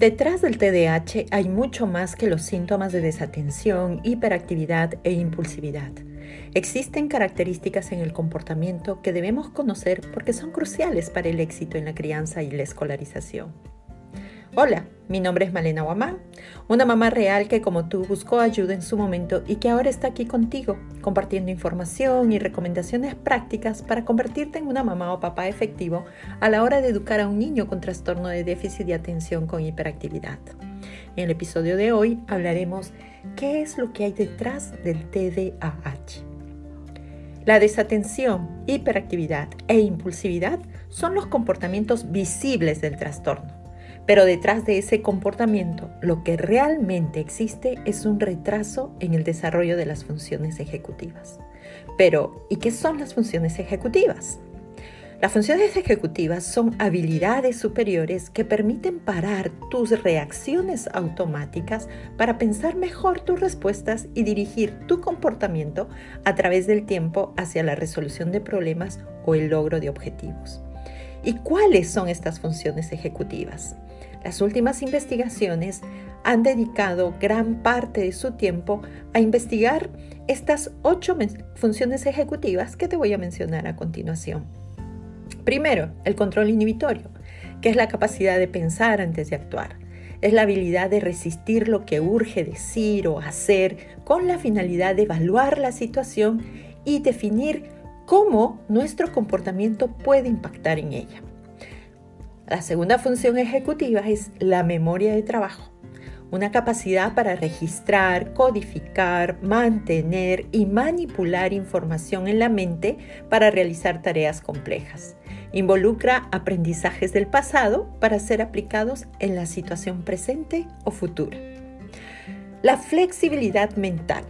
Detrás del TDAH hay mucho más que los síntomas de desatención, hiperactividad e impulsividad. Existen características en el comportamiento que debemos conocer porque son cruciales para el éxito en la crianza y la escolarización. Hola, mi nombre es Malena Guamán, una mamá real que como tú buscó ayuda en su momento y que ahora está aquí contigo, compartiendo información y recomendaciones prácticas para convertirte en una mamá o papá efectivo a la hora de educar a un niño con trastorno de déficit de atención con hiperactividad. En el episodio de hoy hablaremos qué es lo que hay detrás del TDAH. La desatención, hiperactividad e impulsividad son los comportamientos visibles del trastorno pero detrás de ese comportamiento, lo que realmente existe es un retraso en el desarrollo de las funciones ejecutivas. Pero, ¿y qué son las funciones ejecutivas? Las funciones ejecutivas son habilidades superiores que permiten parar tus reacciones automáticas para pensar mejor tus respuestas y dirigir tu comportamiento a través del tiempo hacia la resolución de problemas o el logro de objetivos. ¿Y cuáles son estas funciones ejecutivas? Las últimas investigaciones han dedicado gran parte de su tiempo a investigar estas ocho funciones ejecutivas que te voy a mencionar a continuación. Primero, el control inhibitorio, que es la capacidad de pensar antes de actuar. Es la habilidad de resistir lo que urge decir o hacer con la finalidad de evaluar la situación y definir cómo nuestro comportamiento puede impactar en ella. La segunda función ejecutiva es la memoria de trabajo, una capacidad para registrar, codificar, mantener y manipular información en la mente para realizar tareas complejas. Involucra aprendizajes del pasado para ser aplicados en la situación presente o futura. La flexibilidad mental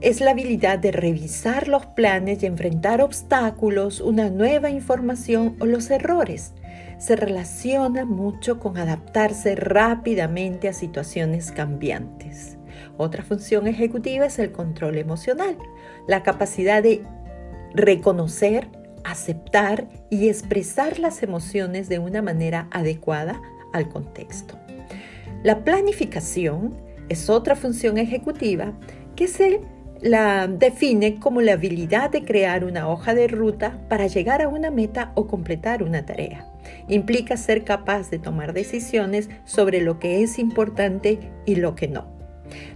es la habilidad de revisar los planes y enfrentar obstáculos, una nueva información o los errores se relaciona mucho con adaptarse rápidamente a situaciones cambiantes. Otra función ejecutiva es el control emocional, la capacidad de reconocer, aceptar y expresar las emociones de una manera adecuada al contexto. La planificación es otra función ejecutiva que se la define como la habilidad de crear una hoja de ruta para llegar a una meta o completar una tarea. Implica ser capaz de tomar decisiones sobre lo que es importante y lo que no.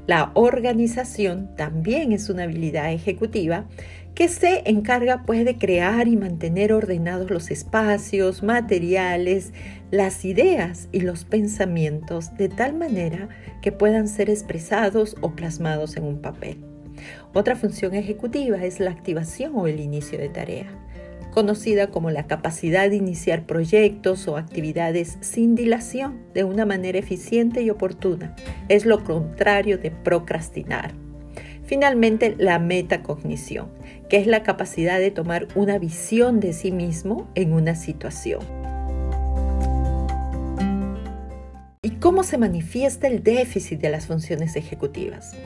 La organización también es una habilidad ejecutiva que se encarga pues de crear y mantener ordenados los espacios, materiales, las ideas y los pensamientos de tal manera que puedan ser expresados o plasmados en un papel. Otra función ejecutiva es la activación o el inicio de tarea conocida como la capacidad de iniciar proyectos o actividades sin dilación de una manera eficiente y oportuna. Es lo contrario de procrastinar. Finalmente, la metacognición, que es la capacidad de tomar una visión de sí mismo en una situación. ¿Cómo se manifiesta el déficit de las funciones ejecutivas?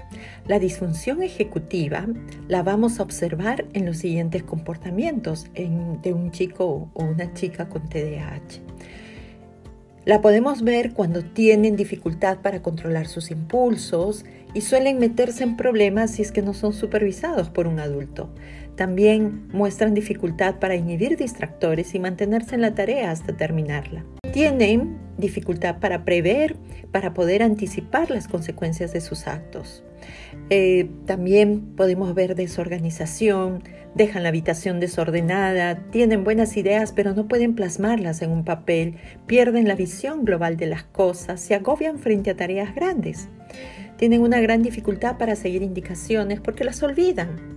La disfunción ejecutiva la vamos a observar en los siguientes comportamientos de un chico o una chica con TDAH. La podemos ver cuando tienen dificultad para controlar sus impulsos y suelen meterse en problemas si es que no son supervisados por un adulto. También muestran dificultad para inhibir distractores y mantenerse en la tarea hasta terminarla. Tienen dificultad para prever, para poder anticipar las consecuencias de sus actos. Eh, también podemos ver desorganización, dejan la habitación desordenada, tienen buenas ideas pero no pueden plasmarlas en un papel, pierden la visión global de las cosas, se agobian frente a tareas grandes. Tienen una gran dificultad para seguir indicaciones porque las olvidan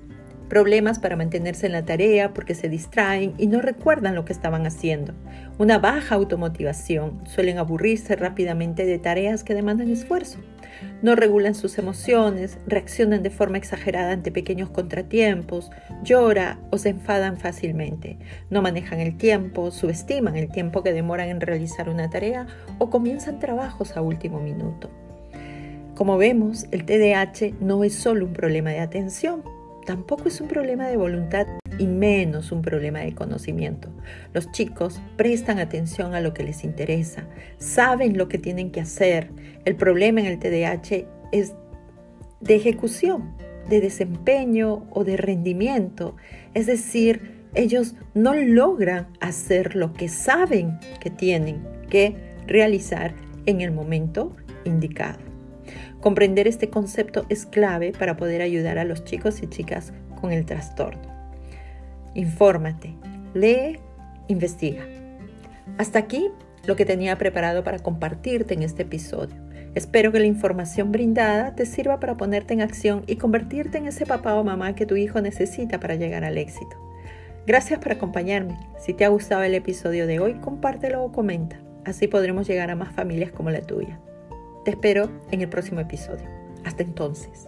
problemas para mantenerse en la tarea porque se distraen y no recuerdan lo que estaban haciendo, una baja automotivación, suelen aburrirse rápidamente de tareas que demandan esfuerzo, no regulan sus emociones, reaccionan de forma exagerada ante pequeños contratiempos, llora o se enfadan fácilmente, no manejan el tiempo, subestiman el tiempo que demoran en realizar una tarea o comienzan trabajos a último minuto. Como vemos, el TDAH no es solo un problema de atención, tampoco es un problema de voluntad y menos un problema de conocimiento. Los chicos prestan atención a lo que les interesa, saben lo que tienen que hacer. El problema en el TDAH es de ejecución, de desempeño o de rendimiento. Es decir, ellos no logran hacer lo que saben que tienen que realizar en el momento indicado. Comprender este concepto es clave para poder ayudar a los chicos y chicas con el trastorno. Infórmate, lee, investiga. Hasta aquí lo que tenía preparado para compartirte en este episodio. Espero que la información brindada te sirva para ponerte en acción y convertirte en ese papá o mamá que tu hijo necesita para llegar al éxito. Gracias por acompañarme. Si te ha gustado el episodio de hoy, compártelo o comenta. Así podremos llegar a más familias como la tuya. Te espero en el próximo episodio. Hasta entonces.